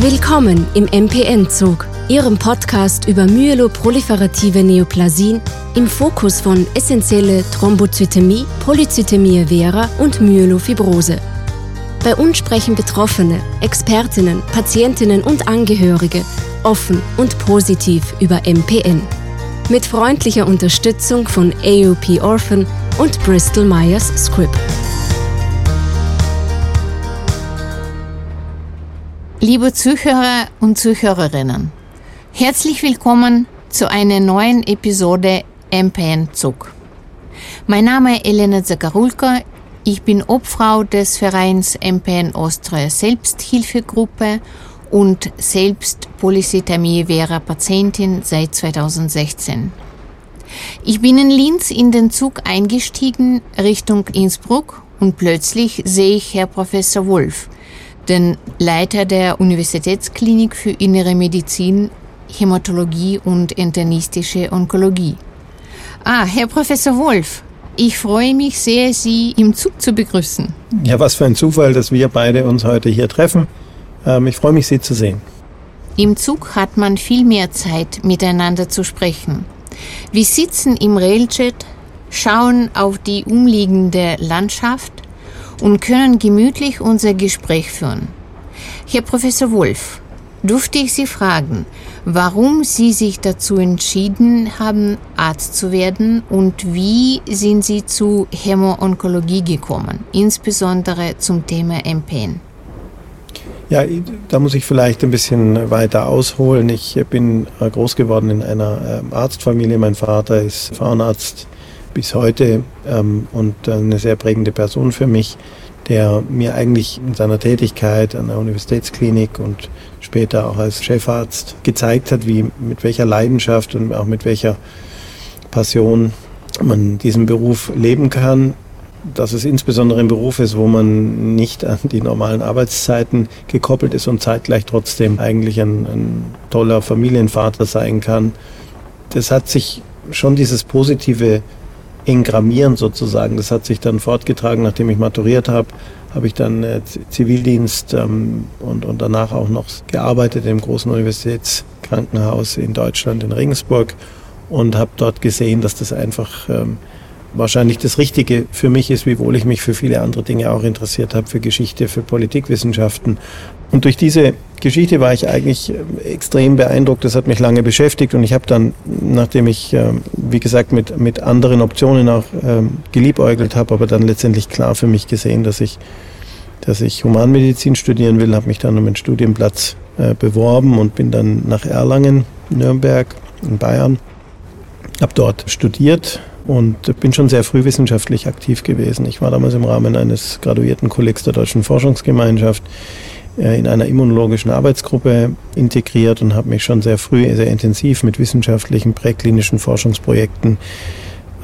Willkommen im MPN-Zug, Ihrem Podcast über myeloproliferative Neoplasien im Fokus von essentielle Thrombozytämie, Polyzytämie vera und Myelofibrose. Bei uns sprechen Betroffene, Expertinnen, Patientinnen und Angehörige offen und positiv über MPN. Mit freundlicher Unterstützung von AOP Orphan und Bristol Myers Squibb. Liebe Zuhörer und Zuhörerinnen, herzlich willkommen zu einer neuen Episode MPN Zug. Mein Name ist Elena Zagarulka, ich bin Obfrau des Vereins MPN Austria Selbsthilfegruppe und selbst Polycythemie Vera Patientin seit 2016. Ich bin in Linz in den Zug eingestiegen Richtung Innsbruck und plötzlich sehe ich Herr Professor Wolf, den Leiter der Universitätsklinik für Innere Medizin, Hämatologie und internistische Onkologie. Ah, Herr Professor Wolf, ich freue mich sehr, Sie im Zug zu begrüßen. Ja, was für ein Zufall, dass wir beide uns heute hier treffen. Ähm, ich freue mich, Sie zu sehen. Im Zug hat man viel mehr Zeit, miteinander zu sprechen. Wir sitzen im Railjet, schauen auf die umliegende Landschaft und können gemütlich unser Gespräch führen. Herr Professor Wolf, durfte ich Sie fragen, warum Sie sich dazu entschieden haben, Arzt zu werden und wie sind Sie zu Hämo-Onkologie gekommen, insbesondere zum Thema MPN? Ja, da muss ich vielleicht ein bisschen weiter ausholen. Ich bin groß geworden in einer ähm, Arztfamilie. Mein Vater ist Frauenarzt bis heute ähm, und eine sehr prägende Person für mich, der mir eigentlich in seiner Tätigkeit an der Universitätsklinik und später auch als Chefarzt gezeigt hat, wie mit welcher Leidenschaft und auch mit welcher Passion man diesen Beruf leben kann. Dass es insbesondere ein Beruf ist, wo man nicht an die normalen Arbeitszeiten gekoppelt ist und zeitgleich trotzdem eigentlich ein, ein toller Familienvater sein kann. Das hat sich schon dieses positive Engrammieren sozusagen. Das hat sich dann fortgetragen, nachdem ich maturiert habe, habe ich dann äh, Zivildienst ähm, und, und danach auch noch gearbeitet im großen Universitätskrankenhaus in Deutschland, in Regensburg und habe dort gesehen, dass das einfach ähm, wahrscheinlich das Richtige für mich ist, wiewohl ich mich für viele andere Dinge auch interessiert habe, für Geschichte, für Politikwissenschaften. Und durch diese Geschichte war ich eigentlich äh, extrem beeindruckt. Das hat mich lange beschäftigt und ich habe dann, nachdem ich, ähm, wie gesagt, mit, mit anderen Optionen auch ähm, geliebäugelt habe, aber dann letztendlich klar für mich gesehen, dass ich, dass ich Humanmedizin studieren will, habe mich dann um einen Studienplatz äh, beworben und bin dann nach Erlangen, Nürnberg in Bayern, habe dort studiert und bin schon sehr früh wissenschaftlich aktiv gewesen. Ich war damals im Rahmen eines Graduiertenkollegs der Deutschen Forschungsgemeinschaft in einer immunologischen Arbeitsgruppe integriert und habe mich schon sehr früh sehr intensiv mit wissenschaftlichen präklinischen Forschungsprojekten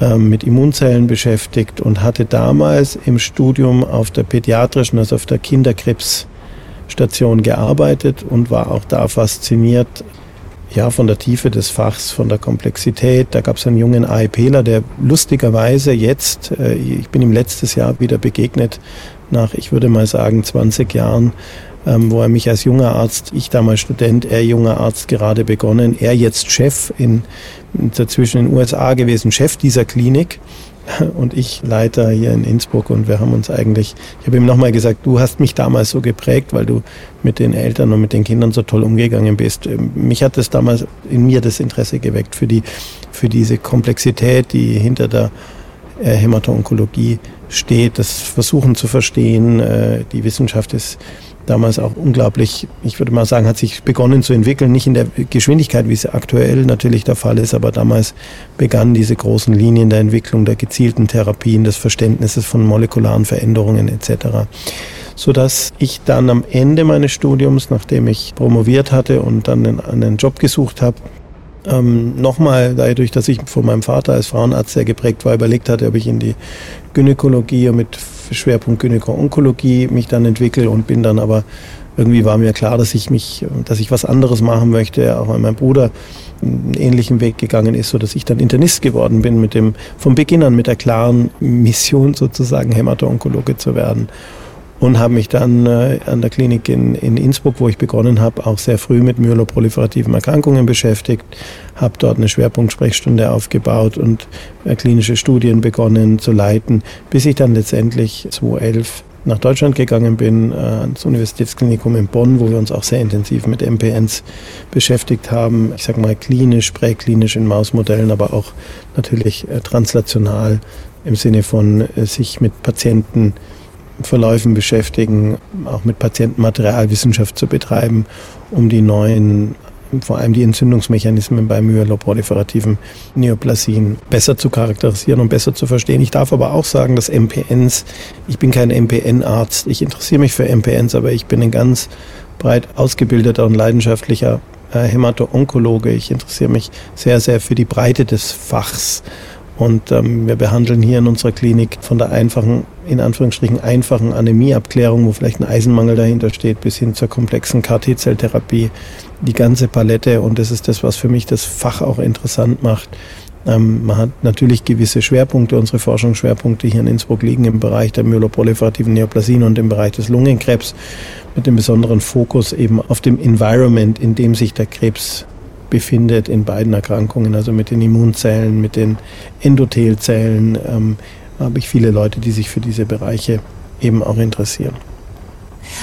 ähm, mit Immunzellen beschäftigt und hatte damals im Studium auf der pädiatrischen, also auf der Kinderkrebsstation gearbeitet und war auch da fasziniert ja, von der Tiefe des Fachs, von der Komplexität. Da gab es einen jungen AIPler, der lustigerweise jetzt, äh, ich bin ihm letztes Jahr wieder begegnet, nach, ich würde mal sagen, 20 Jahren, wo er mich als junger Arzt, ich damals Student, er junger Arzt gerade begonnen, er jetzt Chef in, dazwischen in den USA gewesen, Chef dieser Klinik und ich Leiter hier in Innsbruck und wir haben uns eigentlich, ich habe ihm nochmal gesagt, du hast mich damals so geprägt, weil du mit den Eltern und mit den Kindern so toll umgegangen bist. Ähm, mich hat das damals in mir das Interesse geweckt für die, für diese Komplexität, die hinter der äh, Hämato-Onkologie steht, das Versuchen zu verstehen. Äh, die Wissenschaft ist damals auch unglaublich, ich würde mal sagen, hat sich begonnen zu entwickeln, nicht in der Geschwindigkeit, wie es aktuell natürlich der Fall ist, aber damals begannen diese großen Linien der Entwicklung der gezielten Therapien, des Verständnisses von molekularen Veränderungen etc so dass ich dann am Ende meines Studiums, nachdem ich promoviert hatte und dann einen Job gesucht habe, ähm, nochmal dadurch, dass ich von meinem Vater als Frauenarzt sehr geprägt war, überlegt hatte, ob ich in die Gynäkologie mit Schwerpunkt Gynäko-Onkologie mich dann entwickle und bin dann aber irgendwie war mir klar, dass ich mich, dass ich was anderes machen möchte, auch weil mein Bruder einen ähnlichen Weg gegangen ist, so dass ich dann Internist geworden bin mit dem, vom Beginn an mit der klaren Mission sozusagen Hämato-Onkologe zu werden. Und habe mich dann äh, an der Klinik in, in Innsbruck, wo ich begonnen habe, auch sehr früh mit myeloproliferativen Erkrankungen beschäftigt, habe dort eine Schwerpunktsprechstunde aufgebaut und äh, klinische Studien begonnen zu leiten, bis ich dann letztendlich 2011 nach Deutschland gegangen bin, äh, ans Universitätsklinikum in Bonn, wo wir uns auch sehr intensiv mit MPNs beschäftigt haben. Ich sage mal klinisch, präklinisch in Mausmodellen, aber auch natürlich äh, translational im Sinne von äh, sich mit Patienten Verläufen beschäftigen, auch mit Patientenmaterialwissenschaft zu betreiben, um die neuen, vor allem die Entzündungsmechanismen bei myeloproliferativen Neoplasien besser zu charakterisieren und besser zu verstehen. Ich darf aber auch sagen, dass MPNs, ich bin kein MPN-Arzt, ich interessiere mich für MPNs, aber ich bin ein ganz breit ausgebildeter und leidenschaftlicher äh, Hämato-Onkologe. Ich interessiere mich sehr, sehr für die Breite des Fachs und ähm, wir behandeln hier in unserer Klinik von der einfachen, in Anführungsstrichen einfachen Anämieabklärung, wo vielleicht ein Eisenmangel dahinter steht, bis hin zur komplexen KT-Zelltherapie, die ganze Palette. Und das ist das, was für mich das Fach auch interessant macht. Ähm, man hat natürlich gewisse Schwerpunkte. Unsere Forschungsschwerpunkte hier in Innsbruck liegen im Bereich der myeloproliferativen Neoplasien und im Bereich des Lungenkrebs mit dem besonderen Fokus eben auf dem Environment, in dem sich der Krebs befindet in beiden Erkrankungen, also mit den Immunzellen, mit den Endothelzellen, ähm, habe ich viele Leute, die sich für diese Bereiche eben auch interessieren.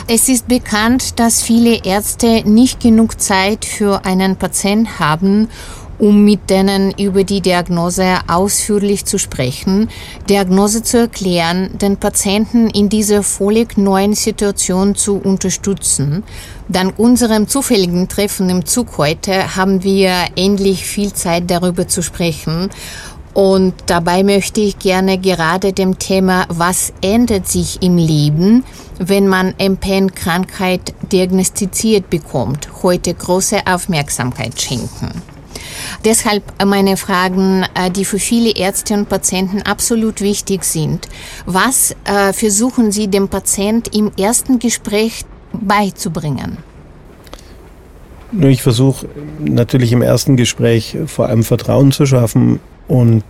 Es ist bekannt, dass viele Ärzte nicht genug Zeit für einen Patienten haben um mit denen über die Diagnose ausführlich zu sprechen, Diagnose zu erklären, den Patienten in dieser völlig neuen Situation zu unterstützen. Dank unserem zufälligen Treffen im Zug heute haben wir endlich viel Zeit darüber zu sprechen. Und dabei möchte ich gerne gerade dem Thema, was ändert sich im Leben, wenn man MPN-Krankheit diagnostiziert bekommt, heute große Aufmerksamkeit schenken. Deshalb meine Fragen, äh, die für viele Ärzte und Patienten absolut wichtig sind. Was äh, versuchen Sie dem Patient im ersten Gespräch beizubringen? Ich versuche natürlich im ersten Gespräch vor allem Vertrauen zu schaffen und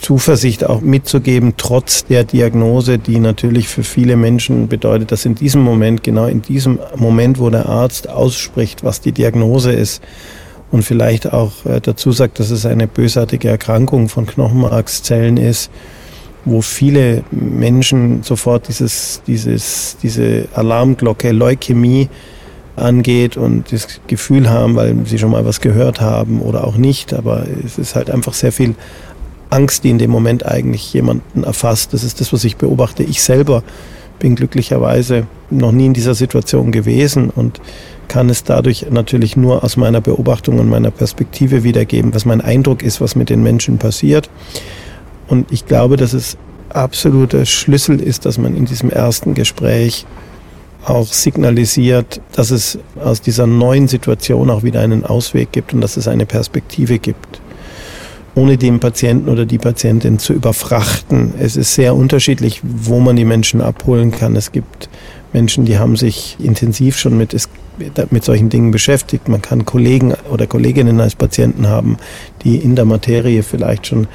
Zuversicht auch mitzugeben, trotz der Diagnose, die natürlich für viele Menschen bedeutet, dass in diesem Moment, genau in diesem Moment, wo der Arzt ausspricht, was die Diagnose ist, und vielleicht auch äh, dazu sagt, dass es eine bösartige Erkrankung von Knochenmarkszellen ist, wo viele Menschen sofort dieses, dieses, diese Alarmglocke Leukämie angeht und das Gefühl haben, weil sie schon mal was gehört haben oder auch nicht, aber es ist halt einfach sehr viel Angst, die in dem Moment eigentlich jemanden erfasst. Das ist das, was ich beobachte. Ich selber bin glücklicherweise noch nie in dieser Situation gewesen und kann es dadurch natürlich nur aus meiner Beobachtung und meiner Perspektive wiedergeben, was mein Eindruck ist, was mit den Menschen passiert. Und ich glaube, dass es absoluter Schlüssel ist, dass man in diesem ersten Gespräch auch signalisiert, dass es aus dieser neuen Situation auch wieder einen Ausweg gibt und dass es eine Perspektive gibt ohne den Patienten oder die Patientin zu überfrachten. Es ist sehr unterschiedlich, wo man die Menschen abholen kann. Es gibt Menschen, die haben sich intensiv schon mit, mit solchen Dingen beschäftigt. Man kann Kollegen oder Kolleginnen als Patienten haben, die in der Materie vielleicht schon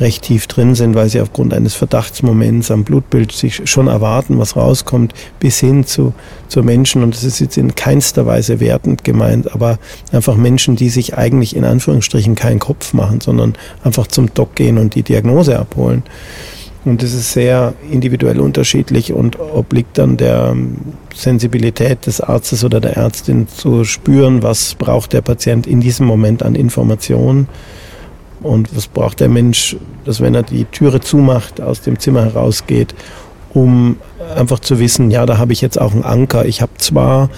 recht tief drin sind, weil sie aufgrund eines Verdachtsmoments am Blutbild sich schon erwarten, was rauskommt, bis hin zu, zu Menschen, und das ist jetzt in keinster Weise wertend gemeint, aber einfach Menschen, die sich eigentlich in Anführungsstrichen keinen Kopf machen, sondern einfach zum Doc gehen und die Diagnose abholen. Und das ist sehr individuell unterschiedlich und obliegt dann der Sensibilität des Arztes oder der Ärztin zu spüren, was braucht der Patient in diesem Moment an Informationen und was braucht der Mensch, dass wenn er die Türe zumacht, aus dem Zimmer herausgeht, um einfach zu wissen, ja, da habe ich jetzt auch einen Anker. Ich habe zwar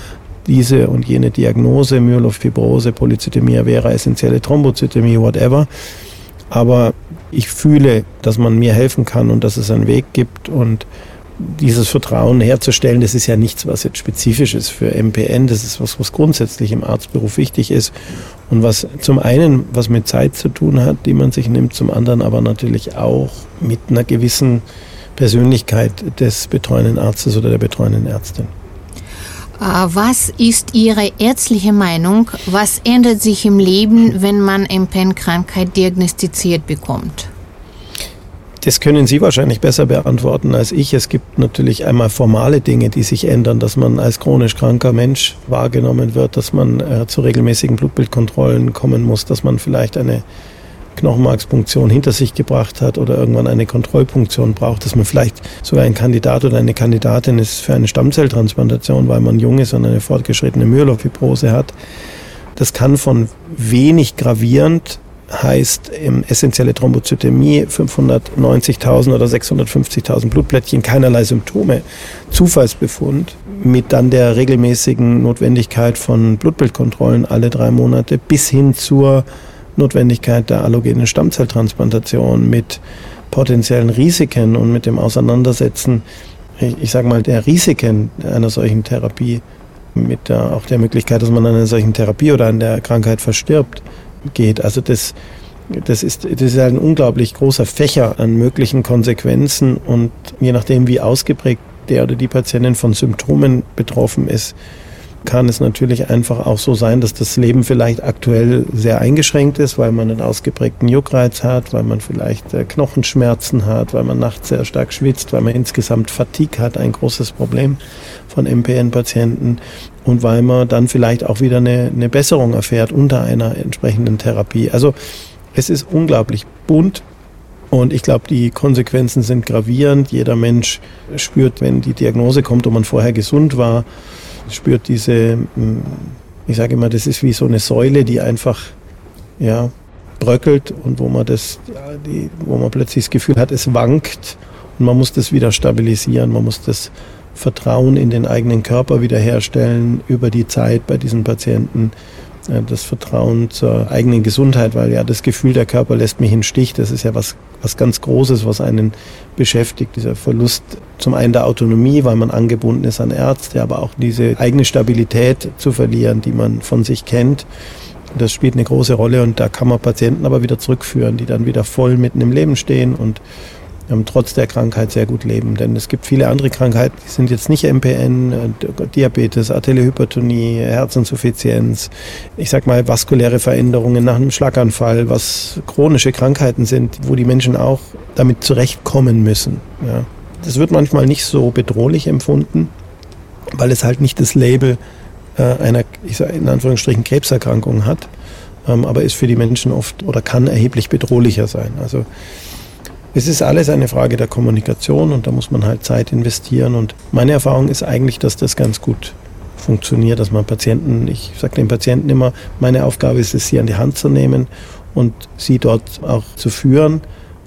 diese und jene Diagnose, Myelofibrose, Polycythemia vera, essentielle Thrombozytämie, whatever, aber ich fühle, dass man mir helfen kann und dass es einen Weg gibt und dieses Vertrauen herzustellen, das ist ja nichts, was jetzt spezifisch ist für MPN, das ist was, was grundsätzlich im Arztberuf wichtig ist und was zum einen was mit Zeit zu tun hat, die man sich nimmt, zum anderen aber natürlich auch mit einer gewissen Persönlichkeit des betreuenden Arztes oder der betreuenden Ärztin. Äh, was ist Ihre ärztliche Meinung? Was ändert sich im Leben, wenn man MPN-Krankheit diagnostiziert bekommt? Das können Sie wahrscheinlich besser beantworten als ich. Es gibt natürlich einmal formale Dinge, die sich ändern, dass man als chronisch kranker Mensch wahrgenommen wird, dass man äh, zu regelmäßigen Blutbildkontrollen kommen muss, dass man vielleicht eine Knochenmarkspunktion hinter sich gebracht hat oder irgendwann eine Kontrollpunktion braucht, dass man vielleicht sogar ein Kandidat oder eine Kandidatin ist für eine Stammzelltransplantation, weil man jung ist und eine fortgeschrittene Myelofibrose hat. Das kann von wenig gravierend heißt ähm, essentielle Thrombozytämie, 590.000 oder 650.000 Blutplättchen, keinerlei Symptome, Zufallsbefund mit dann der regelmäßigen Notwendigkeit von Blutbildkontrollen alle drei Monate bis hin zur Notwendigkeit der allogenen Stammzelltransplantation mit potenziellen Risiken und mit dem Auseinandersetzen, ich, ich sage mal, der Risiken einer solchen Therapie, mit der, auch der Möglichkeit, dass man an einer solchen Therapie oder an der Krankheit verstirbt, geht. Also das, das ist, das ist ein unglaublich großer Fächer an möglichen Konsequenzen und je nachdem, wie ausgeprägt der oder die Patientin von Symptomen betroffen ist, kann es natürlich einfach auch so sein, dass das Leben vielleicht aktuell sehr eingeschränkt ist, weil man einen ausgeprägten Juckreiz hat, weil man vielleicht äh, Knochenschmerzen hat, weil man nachts sehr stark schwitzt, weil man insgesamt Fatigue hat, ein großes Problem von MPN-Patienten und weil man dann vielleicht auch wieder eine, eine Besserung erfährt unter einer entsprechenden Therapie. Also es ist unglaublich bunt und ich glaube, die Konsequenzen sind gravierend. Jeder Mensch spürt, wenn die Diagnose kommt und man vorher gesund war, spürt diese, hm, ich sage immer, das ist wie so eine Säule, die einfach ja, bröckelt und wo man das, die, wo man plötzlich das Gefühl hat, es wankt und man muss das wieder stabilisieren, man muss das Vertrauen in den eigenen Körper wiederherstellen über die Zeit bei diesen Patienten das Vertrauen zur eigenen Gesundheit, weil ja das Gefühl, der Körper lässt mich im Stich, das ist ja was, was ganz Großes, was einen beschäftigt, dieser Verlust zum einen der Autonomie, weil man angebunden ist an Ärzte, aber auch diese eigene Stabilität zu verlieren, die man von sich kennt. Das spielt eine große Rolle und da kann man Patienten aber wieder zurückführen, die dann wieder voll mitten im Leben stehen und ähm, trotz der Krankheit sehr gut leben. Denn es gibt viele andere Krankheiten, die sind jetzt nicht MPN, äh, Diabetes, arterielle Hypertonie, Herzinsuffizienz, ich sag mal vaskuläre Veränderungen nach einem Schlaganfall, was chronische Krankheiten sind, wo die Menschen auch damit zurechtkommen müssen. Ja. Das wird manchmal nicht so bedrohlich empfunden, weil es halt nicht das Label äh, einer, ich sag, in Anführungsstrichen, Krebserkrankung hat, ähm, aber ist für die Menschen oft oder kann erheblich bedrohlicher sein. Also es ist alles eine Frage der Kommunikation und da muss man halt Zeit investieren. Und meine Erfahrung ist eigentlich, dass das ganz gut funktioniert, dass man Patienten, ich sage den Patienten immer, meine Aufgabe ist es, sie an die Hand zu nehmen und sie dort auch zu führen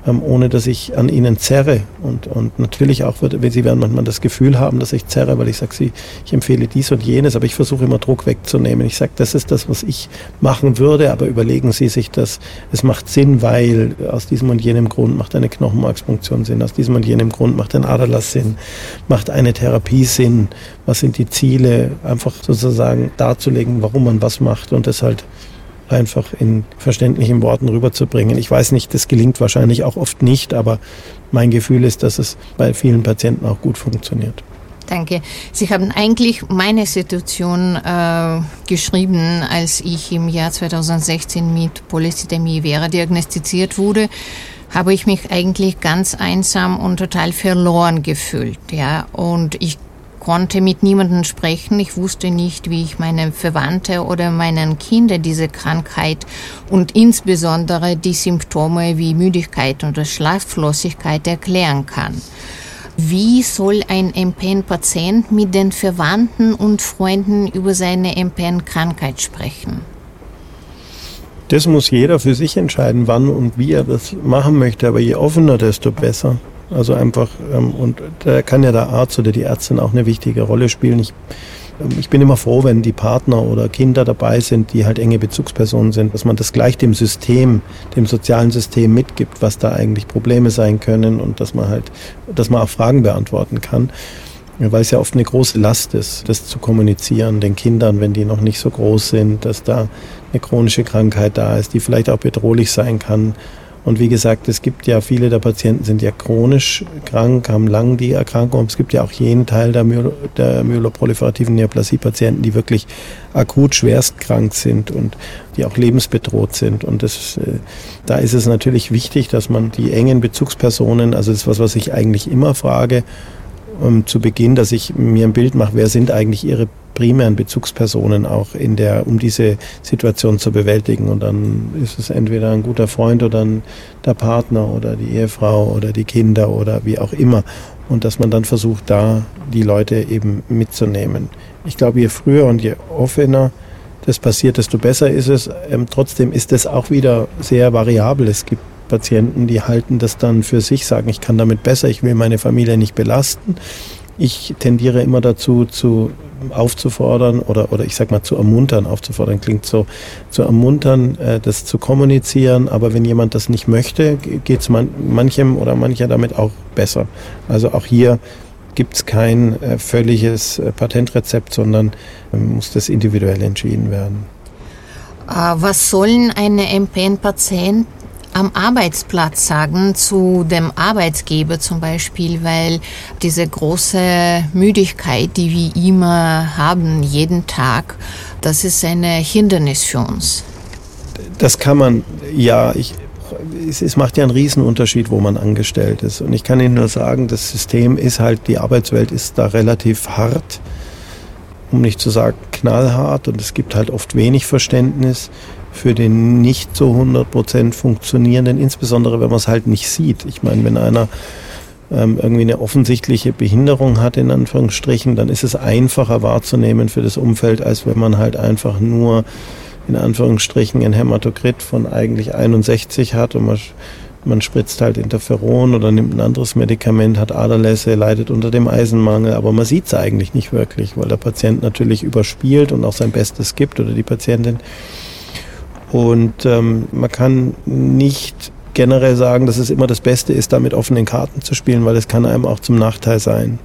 ohne dass ich an ihnen zerre. Und, und natürlich auch, wenn sie werden manchmal das Gefühl haben, dass ich zerre, weil ich sage, sie, ich empfehle dies und jenes, aber ich versuche immer Druck wegzunehmen. Ich sage, das ist das, was ich machen würde, aber überlegen Sie sich das. Es macht Sinn, weil aus diesem und jenem Grund macht eine Knochenmarkspunktion Sinn, aus diesem und jenem Grund macht ein Aderlass Sinn, macht eine Therapie Sinn. Was sind die Ziele? Einfach sozusagen darzulegen, warum man was macht und das halt einfach in verständlichen Worten rüberzubringen. Ich weiß nicht, das gelingt wahrscheinlich auch oft nicht, aber mein Gefühl ist, dass es bei vielen Patienten auch gut funktioniert. Danke. Sie haben eigentlich meine Situation äh, geschrieben, als ich im Jahr 2016 mit Polycythemie vera diagnostiziert wurde habe ich mich eigentlich ganz einsam und total verloren gefühlt, ja. Und ich konnte mit niemandem sprechen. Ich wusste nicht, wie ich meine Verwandte oder meinen Kindern diese Krankheit und insbesondere die Symptome wie Müdigkeit oder Schlaflosigkeit erklären kann. Wie soll ein MPN-Patient mit den Verwandten und Freunden über seine MPN-Krankheit sprechen? Das muss jeder für sich entscheiden, wann und wie er das machen möchte. Aber je offener, desto besser. Also einfach, ähm, und da kann ja der Arzt oder die Ärztin auch eine wichtige Rolle spielen. Ich, ähm, ich bin immer froh, wenn die Partner oder Kinder dabei sind, die halt enge Bezugspersonen sind, dass man das gleich dem System, dem sozialen System mitgibt, was da eigentlich Probleme sein können und dass man halt, dass man auch Fragen beantworten kann. Weil es ja oft eine große Last ist, das zu kommunizieren, den Kindern, wenn die noch nicht so groß sind, dass da eine chronische Krankheit da ist, die vielleicht auch bedrohlich sein kann Und wie gesagt, es gibt ja viele der Patienten sind ja chronisch krank, haben lang die Erkrankung. Es gibt ja auch jenen Teil der, Myelo der myeloproliferativen Neoplasie-Patienten, die wirklich akut schwerst krank sind und die auch lebensbedroht sind. Und das, äh, da ist es natürlich wichtig, dass man die engen Bezugspersonen, also das ist was, was ich eigentlich immer frage, um, zu Beginn, dass ich mir ein Bild mache, wer sind eigentlich ihre primären Bezugspersonen auch in der, um diese Situation zu bewältigen. Und dann ist es entweder ein guter Freund oder ein, der Partner oder die Ehefrau oder die Kinder oder wie auch immer. Und dass man dann versucht, da die Leute eben mitzunehmen. Ich glaube, je früher und je offener das passiert, desto besser ist es. Ähm, trotzdem ist es auch wieder sehr variabel. Es gibt Patienten, die halten das dann für sich, sagen, ich kann damit besser, ich will meine Familie nicht belasten. Ich tendiere immer dazu, zu aufzufordern oder, oder ich sag mal zu ermuntern, aufzufordern klingt so, zu ermuntern, äh, das zu kommunizieren, aber wenn jemand das nicht möchte, geht es man, manchem oder mancher damit auch besser. Also auch hier gibt es kein äh, völliges äh, Patentrezept, sondern äh, muss das individuell entschieden werden. Äh, was sollen eine MPN-Patient am Arbeitsplatz sagen zu dem Arbeitsgeber zum Beispiel, weil diese große Müdigkeit, die wir immer haben, jeden Tag, das ist ein Hindernis für uns. Das kann man, ja, ich, es, macht ja einen Riesenunterschied, wo man angestellt ist. Und ich kann Ihnen nur sagen, das System ist halt, die Arbeitswelt ist da relativ hart, um nicht zu sagen knallhart. Und es gibt halt oft wenig Verständnis für den nicht so 100% funktionierenden, insbesondere wenn man es halt nicht sieht. Ich meine, wenn einer ähm, irgendwie eine offensichtliche Behinderung hat, in Anführungsstrichen, dann ist es einfacher wahrzunehmen für das Umfeld, als wenn man halt einfach nur in Anführungsstrichen ein Hämatokrit von eigentlich 61 hat und man, man spritzt halt Interferon oder nimmt ein anderes Medikament, hat Aderlässe, leidet unter dem Eisenmangel, aber man sieht es eigentlich nicht wirklich, weil der Patient natürlich überspielt und auch sein Bestes gibt oder die Patientin. Und ähm, man kann nicht generell sagen, dass es immer das Beste ist, da mit offenen Karten zu spielen, weil es kann einem auch zum Nachteil sein.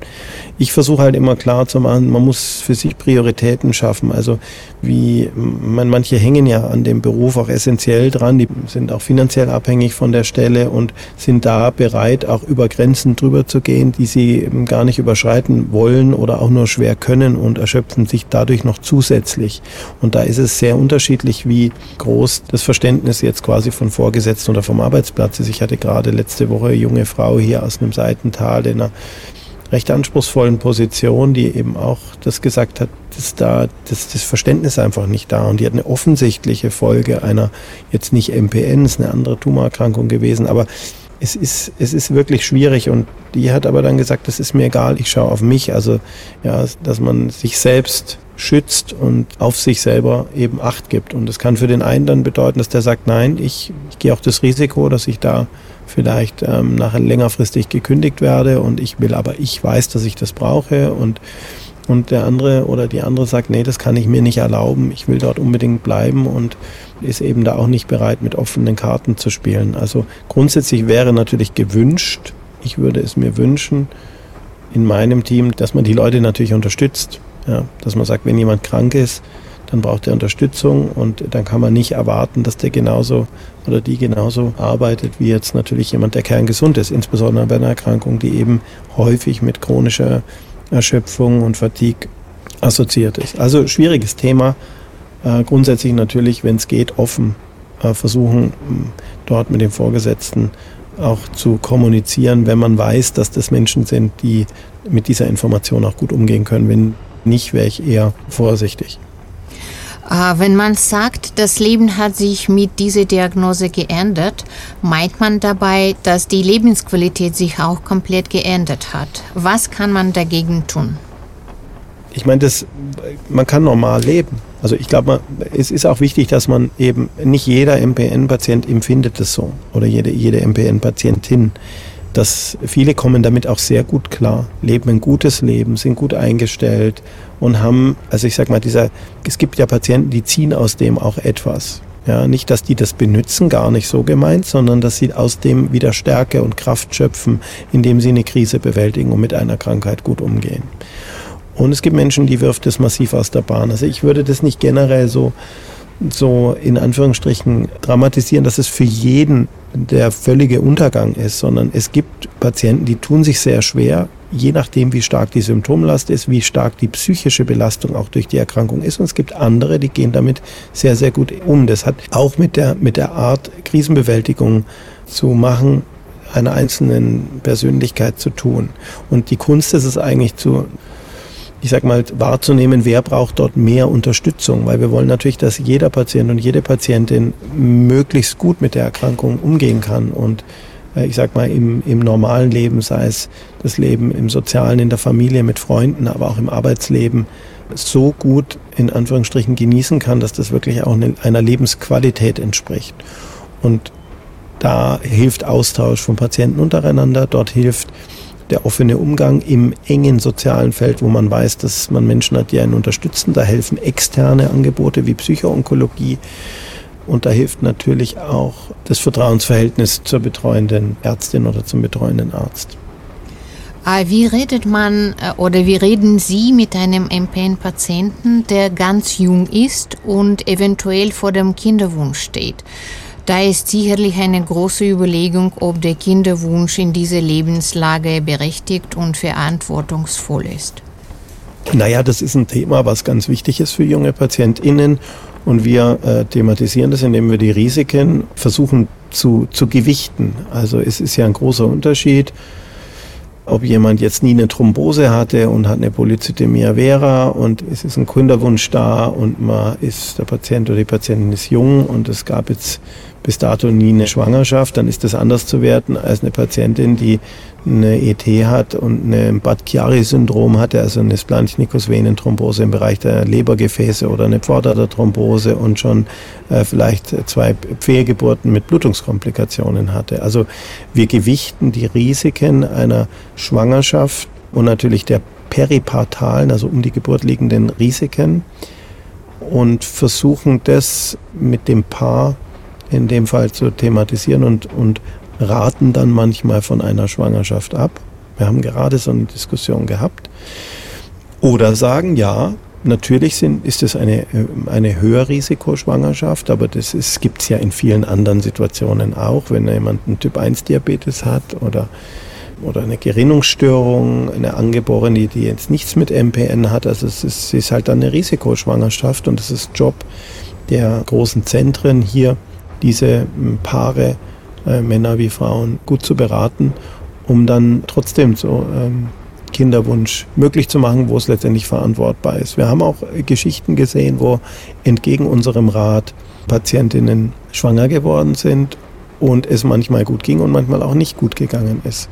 Ich versuche halt immer klar zu machen, man muss für sich Prioritäten schaffen. Also wie man, manche hängen ja an dem Beruf auch essentiell dran, die sind auch finanziell abhängig von der Stelle und sind da bereit, auch über Grenzen drüber zu gehen, die sie gar nicht überschreiten wollen oder auch nur schwer können und erschöpfen sich dadurch noch zusätzlich. Und da ist es sehr unterschiedlich, wie groß das Verständnis jetzt quasi von Vorgesetzten oder vom Arbeitsplatz ist. Ich hatte gerade letzte Woche eine junge Frau hier aus einem Seitental in einer recht anspruchsvollen Position, die eben auch das gesagt hat, dass da das, das Verständnis einfach nicht da und die hat eine offensichtliche Folge einer jetzt nicht MPN, ist eine andere Tumorerkrankung gewesen, aber es ist, es ist wirklich schwierig und die hat aber dann gesagt, das ist mir egal, ich schaue auf mich, also ja, dass man sich selbst schützt und auf sich selber eben Acht gibt. Und das kann für den einen dann bedeuten, dass der sagt, nein, ich, ich gehe auch das Risiko, dass ich da vielleicht ähm, nachher längerfristig gekündigt werde und ich will aber, ich weiß, dass ich das brauche und und der andere oder die andere sagt, nee, das kann ich mir nicht erlauben, ich will dort unbedingt bleiben und ist eben da auch nicht bereit, mit offenen Karten zu spielen. Also grundsätzlich wäre natürlich gewünscht, ich würde es mir wünschen, in meinem Team, dass man die Leute natürlich unterstützt. Ja, dass man sagt, wenn jemand krank ist, dann braucht er Unterstützung und dann kann man nicht erwarten, dass der genauso oder die genauso arbeitet wie jetzt natürlich jemand, der kerngesund ist, insbesondere bei einer Erkrankung, die eben häufig mit chronischer Erschöpfung und Fatigue assoziiert ist. Also schwieriges Thema. Äh, grundsätzlich natürlich, wenn es geht, offen äh, versuchen, dort mit dem Vorgesetzten auch zu kommunizieren, wenn man weiß, dass das Menschen sind, die mit dieser Information auch gut umgehen können. Wenn nicht, wäre ich eher vorsichtig. Äh, wenn man sagt, das Leben hat sich mit dieser Diagnose geändert, meint man dabei, dass die Lebensqualität sich auch komplett geändert hat. Was kann man dagegen tun? Ich meine, man kann normal leben. Also ich glaube, es ist auch wichtig, dass man eben, nicht jeder MPN-Patient empfindet das so oder jede, jede MPN-Patientin dass viele kommen damit auch sehr gut klar, leben ein gutes Leben, sind gut eingestellt und haben, also ich sag mal, dieser, es gibt ja Patienten, die ziehen aus dem auch etwas. Ja, nicht, dass die das benützen, gar nicht so gemeint, sondern dass sie aus dem wieder Stärke und Kraft schöpfen, indem sie eine Krise bewältigen und mit einer Krankheit gut umgehen. Und es gibt Menschen, die wirft das massiv aus der Bahn. Also ich würde das nicht generell so, so in Anführungsstrichen dramatisieren, dass es für jeden der völlige Untergang ist, sondern es gibt Patienten, die tun sich sehr schwer, je nachdem, wie stark die Symptomlast ist, wie stark die psychische Belastung auch durch die Erkrankung ist. Und es gibt andere, die gehen damit sehr, sehr gut um. Das hat auch mit der, mit der Art Krisenbewältigung zu machen, einer einzelnen Persönlichkeit zu tun. Und die Kunst ist es eigentlich zu, ich sag mal, wahrzunehmen, wer braucht dort mehr Unterstützung, weil wir wollen natürlich, dass jeder Patient und jede Patientin möglichst gut mit der Erkrankung umgehen kann und äh, ich sag mal, im, im normalen Leben, sei es das Leben im Sozialen, in der Familie, mit Freunden, aber auch im Arbeitsleben, so gut in Anführungsstrichen genießen kann, dass das wirklich auch einer Lebensqualität entspricht. Und da hilft Austausch von Patienten untereinander, dort hilft der offene Umgang im engen sozialen Feld, wo man weiß, dass man Menschen hat, die einen unterstützen. Da helfen externe Angebote wie Psychoonkologie, und da hilft natürlich auch das Vertrauensverhältnis zur betreuenden Ärztin oder zum betreuenden Arzt. Ah, wie redet man äh, oder wie reden Sie mit einem MPN-Patienten, der ganz jung ist und eventuell vor dem Kinderwunsch steht? Da ist sicherlich eine große Überlegung, ob der Kinderwunsch in dieser Lebenslage berechtigt und verantwortungsvoll ist. Naja, das ist ein Thema, was ganz wichtig ist für junge PatientInnen und wir äh, thematisieren das, indem wir die Risiken versuchen zu, zu gewichten. Also es ist ja ein großer Unterschied, ob jemand jetzt nie eine Thrombose hatte und hat eine Polycythemia vera und es ist ein Kinderwunsch da und man ist, der Patient oder die Patientin ist jung und es gab jetzt bis dato nie eine Schwangerschaft, dann ist das anders zu werten als eine Patientin, die eine ET hat und ein Bad-Chiari-Syndrom hatte, also eine Splanchnikus-Venenthrombose im Bereich der Lebergefäße oder eine Pfortaderthrombose und schon äh, vielleicht zwei Fehlgeburten mit Blutungskomplikationen hatte. Also wir gewichten die Risiken einer Schwangerschaft und natürlich der peripartalen, also um die Geburt liegenden Risiken und versuchen das mit dem Paar in dem Fall zu thematisieren und, und raten dann manchmal von einer Schwangerschaft ab. Wir haben gerade so eine Diskussion gehabt. Oder sagen, ja, natürlich sind, ist es eine, eine Höherrisikoschwangerschaft, aber das gibt es ja in vielen anderen Situationen auch, wenn jemand einen Typ-1-Diabetes hat oder, oder eine Gerinnungsstörung, eine Angeborene, die jetzt nichts mit MPN hat. Also es ist, es ist halt dann eine Risikoschwangerschaft und es ist Job der großen Zentren hier, diese Paare äh, Männer wie Frauen gut zu beraten, um dann trotzdem so ähm, Kinderwunsch möglich zu machen, wo es letztendlich verantwortbar ist. Wir haben auch Geschichten gesehen, wo entgegen unserem Rat Patientinnen schwanger geworden sind und es manchmal gut ging und manchmal auch nicht gut gegangen ist.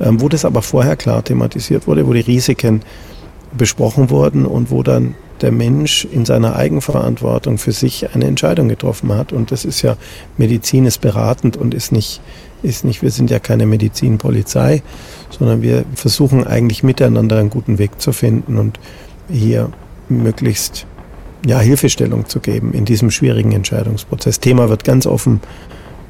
Ähm, wo das aber vorher klar thematisiert wurde, wo die Risiken besprochen wurden und wo dann der Mensch in seiner Eigenverantwortung für sich eine Entscheidung getroffen hat. Und das ist ja, Medizin ist beratend und ist nicht, ist nicht, wir sind ja keine Medizinpolizei, sondern wir versuchen eigentlich miteinander einen guten Weg zu finden und hier möglichst ja, Hilfestellung zu geben in diesem schwierigen Entscheidungsprozess. Thema wird ganz offen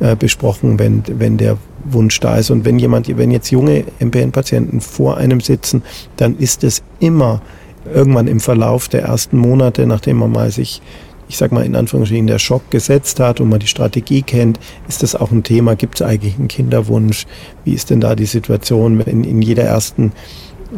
äh, besprochen, wenn, wenn der Wunsch da ist. Und wenn jemand, wenn jetzt junge MPN-Patienten vor einem sitzen, dann ist es immer irgendwann im Verlauf der ersten Monate, nachdem man mal sich, ich sag mal in Anführungsstrichen, der Schock gesetzt hat und man die Strategie kennt, ist das auch ein Thema. Gibt es eigentlich einen Kinderwunsch? Wie ist denn da die Situation? In, in jeder ersten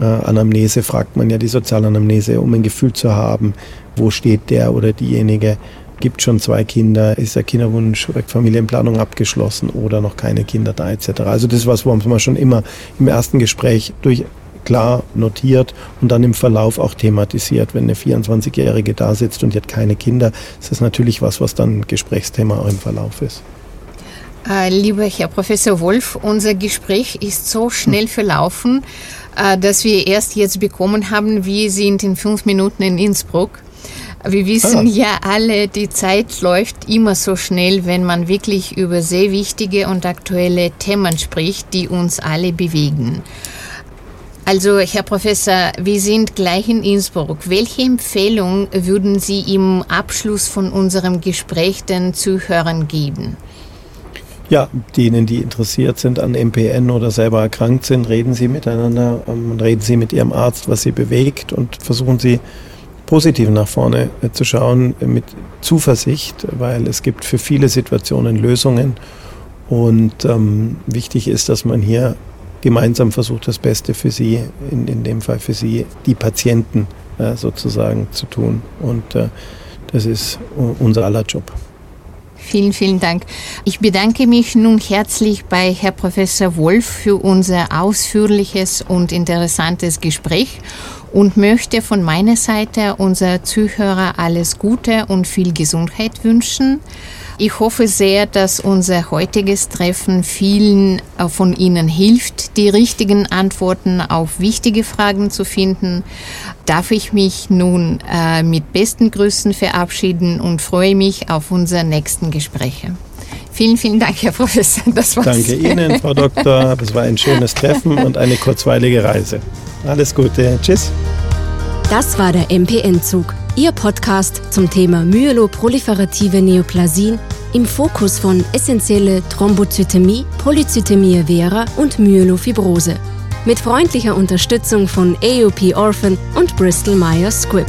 äh, Anamnese fragt man ja die Sozialanamnese, um ein Gefühl zu haben, wo steht der oder diejenige gibt schon zwei Kinder, ist der Kinderwunsch, Familienplanung abgeschlossen oder noch keine Kinder da etc. Also das ist was, wo man schon immer im ersten Gespräch durch klar notiert und dann im Verlauf auch thematisiert. Wenn eine 24-Jährige da sitzt und die hat keine Kinder, ist das natürlich was, was dann Gesprächsthema auch im Verlauf ist. Äh, lieber Herr Professor Wolf, unser Gespräch ist so schnell verlaufen, äh, dass wir erst jetzt bekommen haben, wir sind in fünf Minuten in Innsbruck. Wir wissen ah. ja alle, die Zeit läuft immer so schnell, wenn man wirklich über sehr wichtige und aktuelle Themen spricht, die uns alle bewegen. Also, Herr Professor, wir sind gleich in Innsbruck. Welche Empfehlung würden Sie im Abschluss von unserem Gespräch den Zuhörern geben? Ja, denen, die interessiert sind an MPN oder selber erkrankt sind, reden Sie miteinander, ähm, reden Sie mit Ihrem Arzt, was Sie bewegt und versuchen Sie positiv nach vorne äh, zu schauen mit Zuversicht, weil es gibt für viele Situationen Lösungen Und ähm, wichtig ist, dass man hier gemeinsam versucht, das Beste für sie, in, in dem Fall für sie, die Patienten äh, sozusagen zu tun. Und äh, das ist unser aller Job. Vielen, vielen Dank. Ich bedanke mich nun herzlich bei Herr Professor Wolf für unser ausführliches und interessantes Gespräch und möchte von meiner Seite unser Zuhörer alles Gute und viel Gesundheit wünschen. Ich hoffe sehr, dass unser heutiges Treffen vielen äh, von Ihnen hilft, die richtigen Antworten auf wichtige Fragen zu finden. Darf ich mich nun äh, mit besten Grüßen verabschieden und freue mich auf unsere nächsten Gespräche. Vielen, vielen Dank, Herr Professor. Das war's. Danke Ihnen, Frau Doktor. Es war ein schönes Treffen und eine kurzweilige Reise. Alles Gute. Tschüss. Das war der MPN-Zug, Ihr Podcast zum Thema myeloproliferative Neoplasien im Fokus von essentielle Thrombozytämie, Polyzytämie vera und Myelofibrose. Mit freundlicher Unterstützung von AOP Orphan und Bristol Myers Squibb.